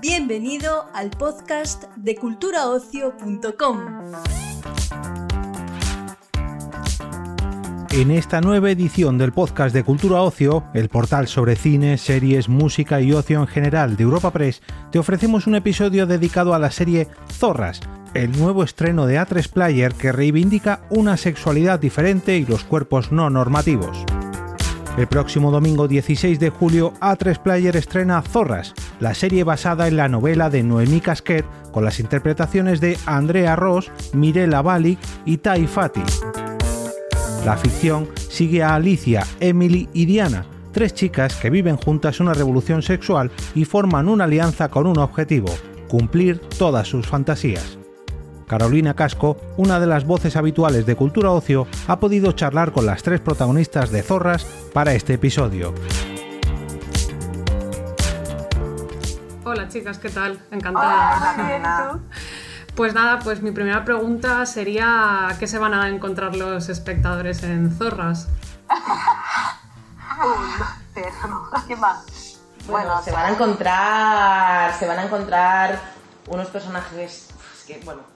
Bienvenido al podcast de culturaocio.com. En esta nueva edición del podcast de Cultura Ocio, el portal sobre cine, series, música y ocio en general de Europa Press, te ofrecemos un episodio dedicado a la serie Zorras, el nuevo estreno de A3 Player que reivindica una sexualidad diferente y los cuerpos no normativos. El próximo domingo 16 de julio, A3 Player estrena Zorras, la serie basada en la novela de Noemí Casquet con las interpretaciones de Andrea Ross, Mirella Balic y Tai Fati. La ficción sigue a Alicia, Emily y Diana, tres chicas que viven juntas una revolución sexual y forman una alianza con un objetivo, cumplir todas sus fantasías. Carolina Casco, una de las voces habituales de Cultura Ocio, ha podido charlar con las tres protagonistas de Zorras para este episodio. Hola chicas, ¿qué tal? Encantada. Pues nada, pues mi primera pregunta sería ¿qué se van a encontrar los espectadores en Zorras? ¿Qué más? Bueno, se van a encontrar, se van a encontrar unos personajes, que, bueno,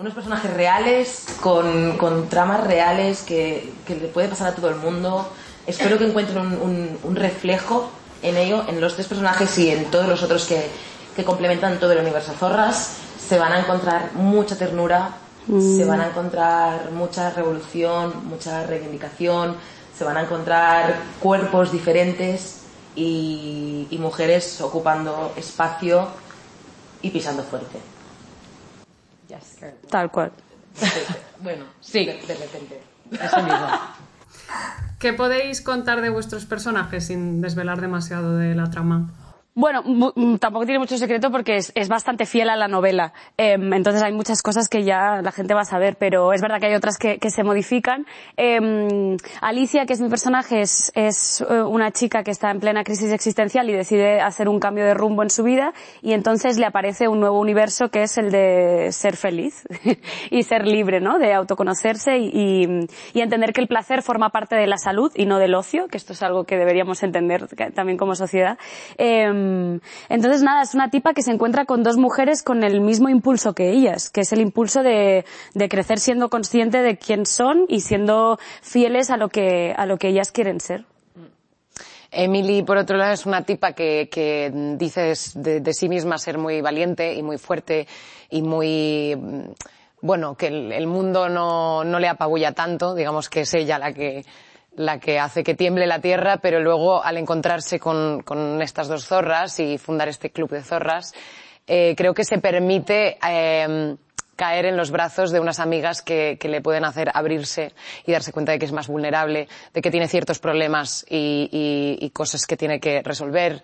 unos personajes reales, con, con tramas reales que, que, le puede pasar a todo el mundo. Espero que encuentren un, un, reflejo en ello, en los tres personajes y en todos los otros que, que complementan todo el universo Zorras. Se van a encontrar mucha ternura, mm. se van a encontrar mucha revolución, mucha reivindicación, se van a encontrar cuerpos diferentes y, y mujeres ocupando espacio y pisando fuerte. Tal cual. bueno, sí, de, de repente. ¿Qué podéis contar de vuestros personajes sin desvelar demasiado de la trama? Bueno, mm, tampoco tiene mucho secreto porque es, bastante fiel a la novela. Eh, entonces hay muchas cosas que ya la gente va a saber, pero es verdad que hay otras que, se modifican. Eh, Alicia, que es mi personaje, es, eh, una chica que está en plena crisis existencial y decide hacer un cambio de rumbo en su vida y entonces le aparece un nuevo universo que es el de ser feliz y ser libre, ¿no? De autoconocerse y, entender que el placer forma parte de la salud y no del ocio, que esto es algo que deberíamos entender también como sociedad. Eh, entonces, nada, es una tipa que se encuentra con dos mujeres con el mismo impulso que ellas, que es el impulso de, de crecer siendo consciente de quién son y siendo fieles a lo que, a lo que ellas quieren ser. Emily, por otro lado, es una tipa que, que dice de, sí misma ser muy valiente y muy fuerte y muy, bueno, que el, el mundo no, no le apabulla tanto, digamos que es ella la que, la que hace que tiemble la tierra, pero luego al encontrarse con, con estas dos zorras y fundar este club de zorras, eh, creo que se permite eh, caer en los brazos de unas amigas que, que, le pueden hacer abrirse y darse cuenta de que es más vulnerable, de que tiene ciertos problemas y, y, y cosas que tiene que resolver.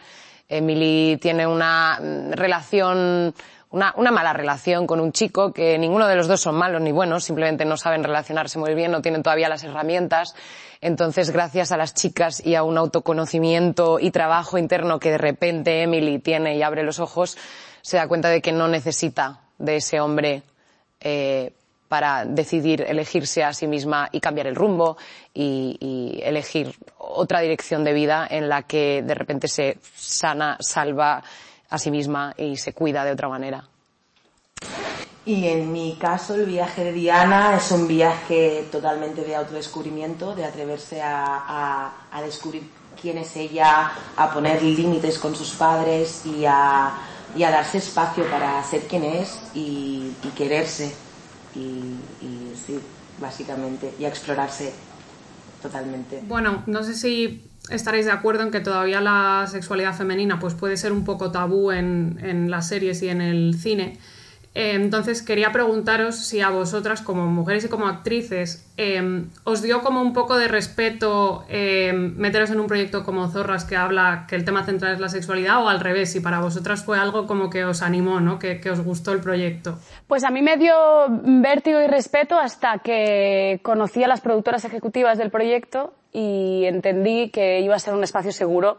Emily tiene una relación una, mala relación con un chico que ninguno de los dos son malos ni buenos, simplemente no saben relacionarse muy bien, no tienen todavía las herramientas. Entonces, gracias a las chicas y a un autoconocimiento y trabajo interno que de repente Emily tiene y abre los ojos, se da cuenta de que no necesita de ese hombre eh, para decidir elegirse a sí misma y cambiar el rumbo y, y, elegir otra dirección de vida en la que de repente se sana, salva a sí misma y se cuida de otra manera. Y en mi caso el viaje de Diana es un viaje totalmente de autodescubrimiento, de atreverse a, a, a descubrir quién es ella, a poner límites con sus padres y a, y a darse espacio para ser quien es y, y quererse. Y, y sí, básicamente, y a explorarse totalmente. Bueno, no sé si estaréis de acuerdo en que todavía la sexualidad femenina pues puede ser un poco tabú en, en las series y en el cine. Eh, entonces quería preguntaros si a vosotras como mujeres y como actrices eh, os dio como un poco de respeto eh, meteros en un proyecto como Zorras que habla que el tema central es la sexualidad o al revés, si para vosotras fue algo como que os animó, ¿no? que, que os gustó el proyecto. Pues a mí me dio vértigo y respeto hasta que conocí a las productoras ejecutivas del proyecto y entendí que iba a ser un espacio seguro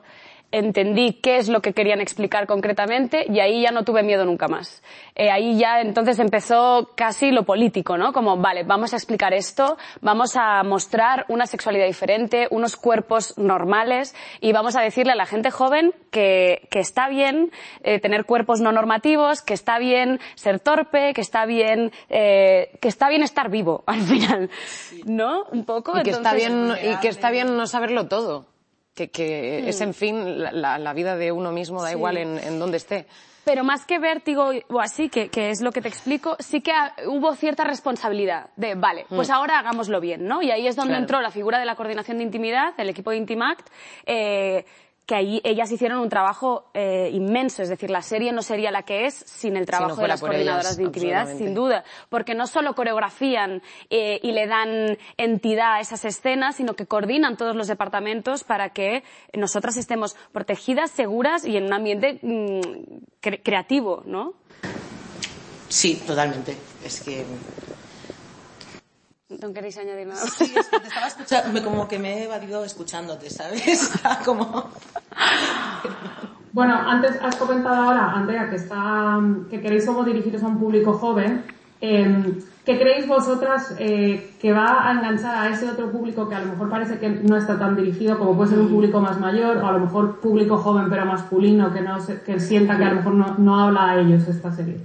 entendí qué es lo que querían explicar concretamente y ahí ya no tuve miedo nunca más. Eh, ahí ya entonces empezó casi lo político, ¿no? Como, vale, vamos a explicar esto, vamos a mostrar una sexualidad diferente, unos cuerpos normales y vamos a decirle a la gente joven que, que está bien eh, tener cuerpos no normativos, que está bien ser torpe, que está bien, eh, que está bien estar vivo al final, ¿no? Un poco. Y que está bien, y que está bien no saberlo todo que, que es, en fin, la, la, vida de uno mismo, da igual en, en dónde esté. Pero más que vértigo o así, que, que, es lo que te explico, sí que hubo cierta responsabilidad de, vale, pues mm. ahora hagámoslo bien, ¿no? Y ahí es donde claro. entró la figura de la coordinación de intimidad, el equipo de Intimact, eh, que ahí ellas hicieron un trabajo eh, inmenso, es decir, la serie no sería la que es sin el trabajo si no de las coordinadoras ellas, de intimidad, sin duda, porque no solo coreografían eh, y le dan entidad a esas escenas, sino que coordinan todos los departamentos para que nosotras estemos protegidas, seguras y en un ambiente cre creativo, ¿no? Sí, totalmente. Es que ¿No queréis añadir nada? Sí, es que te estaba escuchando, como que me he evadido escuchándote, ¿sabes? como... Bueno, antes has comentado ahora, Andrea, que, está, que queréis como dirigiros a un público joven. Eh, ¿Qué creéis vosotras eh, que va a enganchar a ese otro público que a lo mejor parece que no está tan dirigido, como puede ser un público más mayor, o a lo mejor público joven pero masculino, que, no se, que sienta que a lo mejor no, no habla a ellos esta serie?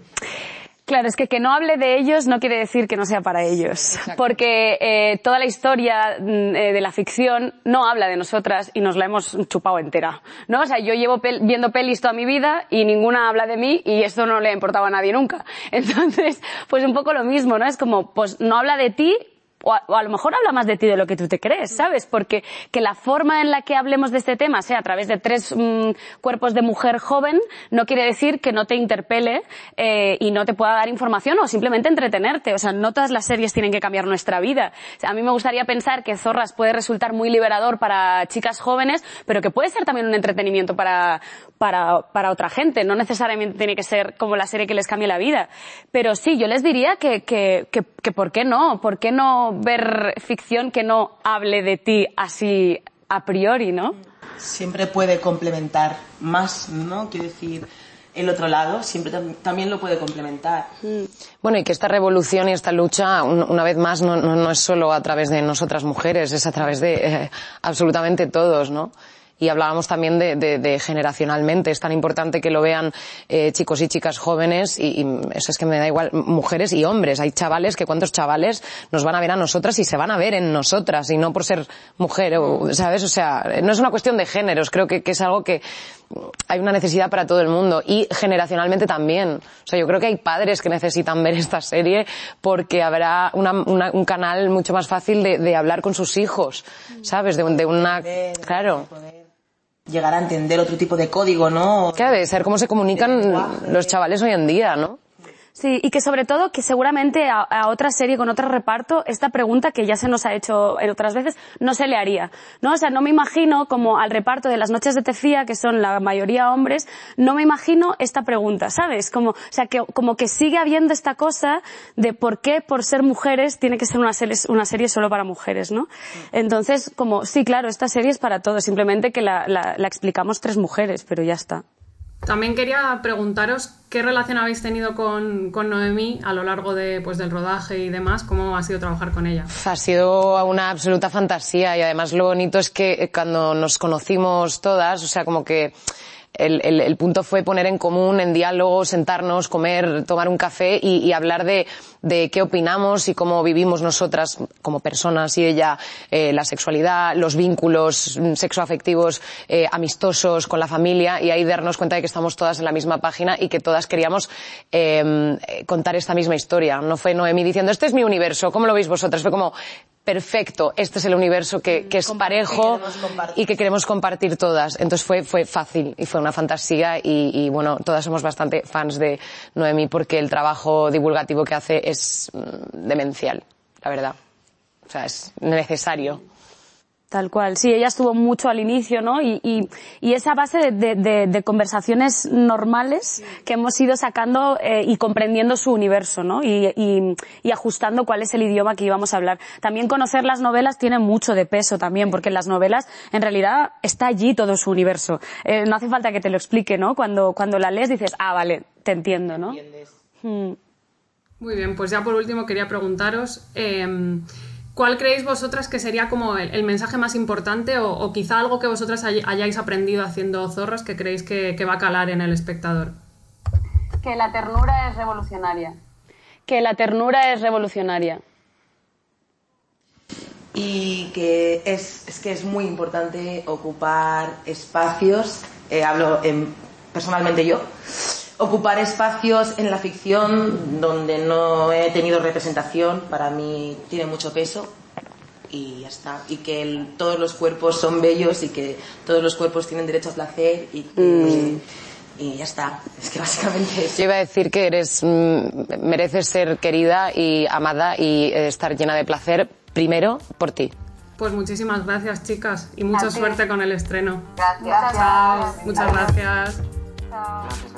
Claro, es que que no hable de ellos no quiere decir que no sea para ellos, Exacto. porque eh, toda la historia mm, eh, de la ficción no habla de nosotras y nos la hemos chupado entera, ¿no? O sea, yo llevo pel viendo pelis toda mi vida y ninguna habla de mí y esto no le ha importado a nadie nunca. Entonces, pues un poco lo mismo, ¿no? Es como, pues no habla de ti, o a, o a, lo mejor habla más de ti de lo que tú te crees, ¿sabes? Porque que la forma en la que hablemos de este tema sea a través de tres mmm, cuerpos de mujer joven no quiere decir que no te interpele eh, y no te pueda dar información o simplemente entretenerte. O sea, no todas las series tienen que cambiar nuestra vida. O sea, a mí me gustaría pensar que Zorras puede resultar muy liberador para chicas jóvenes, pero que puede ser también un entretenimiento para, para, para otra gente. No necesariamente tiene que ser como la serie que les cambie la vida. Pero sí, yo les diría que, que, que, que ¿por qué no? ¿Por qué no ver ficción que no hable de ti así a priori, ¿no? Siempre puede complementar más, ¿no? Quiero decir, el otro lado siempre tam también lo puede complementar. Bueno, y que esta revolución y esta lucha, un, una vez más, no, no, no, es solo a través de nosotras mujeres, es a través de eh, absolutamente todos, ¿no? Y hablábamos también de, de, de, generacionalmente. Es tan importante que lo vean eh, chicos y chicas jóvenes y, y, eso es que me da igual, mujeres y hombres. Hay chavales que cuántos chavales nos van a ver a nosotras y se van a ver en nosotras y no por ser mujer, o, ¿sabes? O sea, no es una cuestión de géneros. Creo que, que es algo que hay una necesidad para todo el mundo y generacionalmente también. O sea, yo creo que hay padres que necesitan ver esta serie porque habrá una, una, un canal mucho más fácil de, de, hablar con sus hijos, ¿sabes? De, de una, claro llegar a entender otro tipo de código, ¿no? Claro, de ser cómo se comunican los chavales hoy en día, ¿no? Sí, y que sobre todo que seguramente a, a, otra serie con otro reparto esta pregunta que ya se nos ha hecho otras veces no se le haría, ¿no? O sea, no me imagino como al reparto de las noches de Tefía, que son la mayoría hombres, no me imagino esta pregunta, ¿sabes? Como, o sea, que como que sigue habiendo esta cosa de por qué por ser mujeres tiene que ser una serie, una serie solo para mujeres, ¿no? Entonces, como, sí, claro, esta serie es para todos, simplemente que la, la, la explicamos tres mujeres, pero ya está. También quería preguntaros qué relación habéis tenido con, con Noemí a lo largo de, pues, del rodaje y demás, cómo ha sido trabajar con ella. Ha sido una absoluta fantasía y además lo bonito es que cuando nos conocimos todas, o sea, como que el, punto fue poner en común, en diálogo, sentarnos, comer, tomar un café y, hablar de, qué opinamos y cómo vivimos nosotras como personas y ella eh, la sexualidad, los vínculos sexoafectivos eh, amistosos con la familia y ahí darnos cuenta de que estamos todas en la misma página y que todas queríamos eh, contar esta misma historia. No fue Noemi diciendo, este es mi universo, ¿cómo lo veis vosotras? Fue como, perfecto, este es el universo que, que es parejo y que queremos compartir todas. Entonces fue, fue fácil y fue una fantasía y, y, bueno, todas somos bastante fans de Noemi porque el trabajo divulgativo que hace es mm, demencial, la verdad. O sea, es necesario. Tal cual, sí, ella estuvo mucho al inicio, ¿no? Y, y, y esa base de, de, de, conversaciones normales que hemos ido sacando eh, y comprendiendo su universo, ¿no? Y, y, ajustando cuál es el idioma que íbamos a hablar. También conocer las novelas tiene mucho de peso también, porque en las novelas en realidad está allí todo su universo. Eh, no hace falta que te lo explique, ¿no? Cuando, cuando la lees dices, ah, vale, te entiendo, ¿no? Hmm. Muy bien, pues ya por último quería preguntaros. Eh, ¿Cuál creéis vosotras que sería como el, mensaje más importante o, quizá algo que vosotras hayáis aprendido haciendo zorras que creéis que, va a calar en el espectador? Que la ternura es revolucionaria. Que la ternura es revolucionaria. Y que es, que es muy importante ocupar espacios, eh, hablo personalmente yo, ocupar espacios en la ficción donde no he tenido representación, para mí tiene mucho peso y ya está. Y que todos los cuerpos son bellos y que todos los cuerpos tienen derecho a placer y mm. y ya está. Es que básicamente Yo iba a decir que eres mm, mereces ser querida y amada y estar llena de placer primero por ti. Pues muchísimas gracias, chicas, y mucha suerte con el estreno. Gracias. Chao. Muchas gracias. Chao.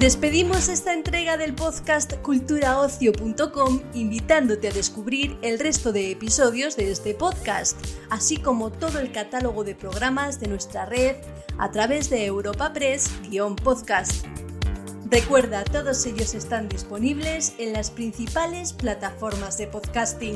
Despedimos esta entrega del podcast culturaocio.com invitándote a descubrir el resto de episodios de este podcast, así como todo el catálogo de programas de nuestra red a través de Europa Press-podcast. Recuerda, todos ellos están disponibles en las principales plataformas de podcasting.